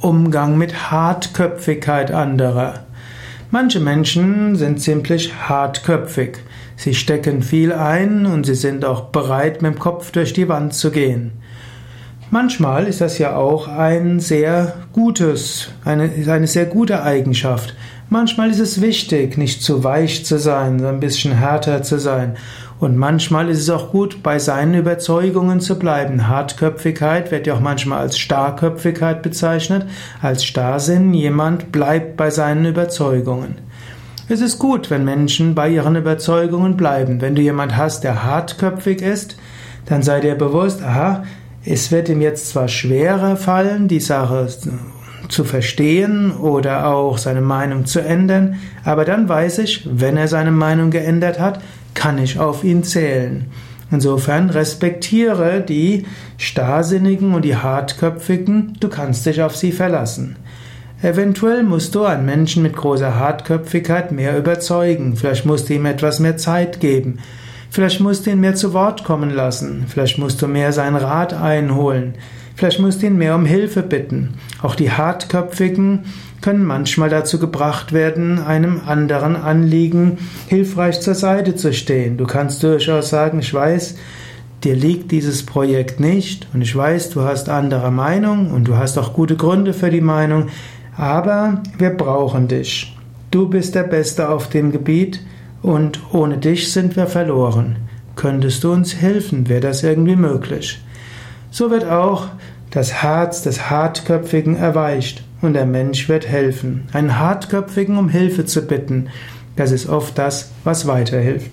Umgang mit Hartköpfigkeit anderer. Manche Menschen sind ziemlich hartköpfig. Sie stecken viel ein und sie sind auch bereit, mit dem Kopf durch die Wand zu gehen. Manchmal ist das ja auch ein sehr gutes, eine, eine sehr gute Eigenschaft. Manchmal ist es wichtig, nicht zu weich zu sein, so ein bisschen härter zu sein. Und manchmal ist es auch gut, bei seinen Überzeugungen zu bleiben. Hartköpfigkeit wird ja auch manchmal als Starrköpfigkeit bezeichnet. Als Starrsinn, jemand bleibt bei seinen Überzeugungen. Es ist gut, wenn Menschen bei ihren Überzeugungen bleiben. Wenn du jemand hast, der hartköpfig ist, dann sei dir bewusst, aha, es wird ihm jetzt zwar schwerer fallen, die Sache zu verstehen oder auch seine Meinung zu ändern, aber dann weiß ich, wenn er seine Meinung geändert hat, kann ich auf ihn zählen. Insofern respektiere die Starrsinnigen und die Hartköpfigen, du kannst dich auf sie verlassen. Eventuell musst du einen Menschen mit großer Hartköpfigkeit mehr überzeugen, vielleicht musst du ihm etwas mehr Zeit geben, vielleicht musst du ihn mehr zu Wort kommen lassen, vielleicht musst du mehr seinen Rat einholen, Vielleicht musst du ihn mehr um Hilfe bitten. Auch die Hartköpfigen können manchmal dazu gebracht werden, einem anderen Anliegen hilfreich zur Seite zu stehen. Du kannst durchaus sagen, ich weiß, dir liegt dieses Projekt nicht und ich weiß, du hast andere Meinung und du hast auch gute Gründe für die Meinung, aber wir brauchen dich. Du bist der Beste auf dem Gebiet und ohne dich sind wir verloren. Könntest du uns helfen? Wäre das irgendwie möglich? So wird auch das Herz des Hartköpfigen erweicht und der Mensch wird helfen. Einen Hartköpfigen um Hilfe zu bitten, das ist oft das, was weiterhilft.